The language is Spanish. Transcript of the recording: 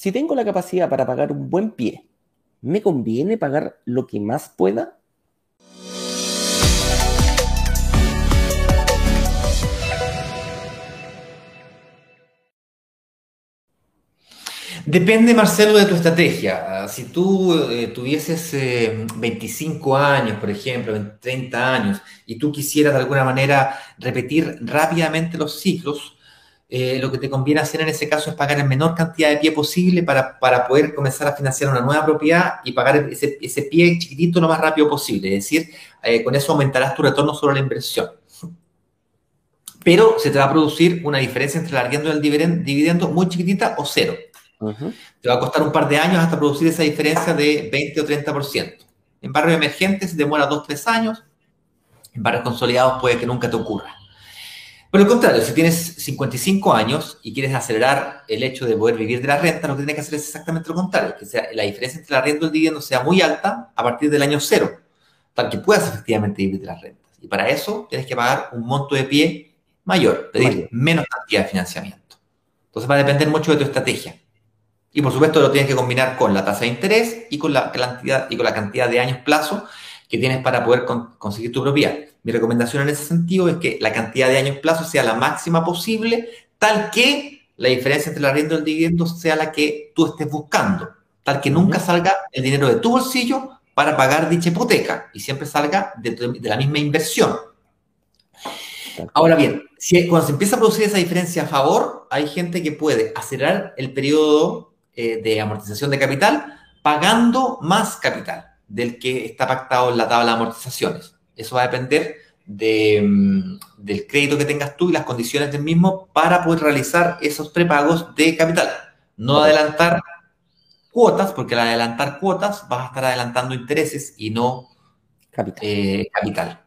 si tengo la capacidad para pagar un buen pie, ¿me conviene pagar lo que más pueda? Depende, Marcelo, de tu estrategia. Si tú eh, tuvieses 25 eh, años, por ejemplo, 30 años, y tú quisieras de alguna manera repetir rápidamente los ciclos, eh, lo que te conviene hacer en ese caso es pagar en menor cantidad de pie posible para, poder comenzar a financiar una nueva propiedad y pagar ese, ese pie chiquitito lo más rápido posible. Es decir, con eso aumentarás tu retorno sobre la inversión. Pero se te va a producir una diferencia entre el arriendo y el dividendo muy chiquitita o cero. Te va a costar un par de años hasta producir esa diferencia de 20 o 30%. En barrios emergentes demora 2 3 años. En barrios consolidados puede que nunca te ocurra. Por el contrario, si tienes 55 años y quieres acelerar el hecho de poder vivir de la renta, lo que tienes que hacer es exactamente lo contrario, que sea, la diferencia entre la renta y el dividendo sea muy alta a partir del año cero, tal que puedas efectivamente vivir de las rentas. Y para eso tienes que pagar un monto de pie mayor, pedir menos cantidad de financiamiento. Entonces va a depender mucho de tu estrategia. Y por supuesto lo tienes que combinar con la tasa de interés y con la cantidad, y con la cantidad de años plazo que tienes para poder conseguir tu propiedad. Mi recomendación en ese sentido es que la cantidad de años plazo sea la máxima posible, tal que la diferencia entre el arriendo y el dividendo sea la que tú estés buscando, tal que nunca salga el dinero de tu bolsillo para pagar dicha hipoteca y siempre salga de, de la misma inversión. Ahora bien, si, cuando se empieza a producir esa diferencia a favor, hay gente que puede acelerar el periodo eh, de amortización de capital pagando más capital del que está pactado en la tabla de amortizaciones. Eso va a depender mm, del crédito que tengas tú y las condiciones del mismo para poder realizar esos prepagos de capital. No adelantar cuotas, porque al adelantar cuotas vas a estar adelantando intereses y no capital. Eh, capital.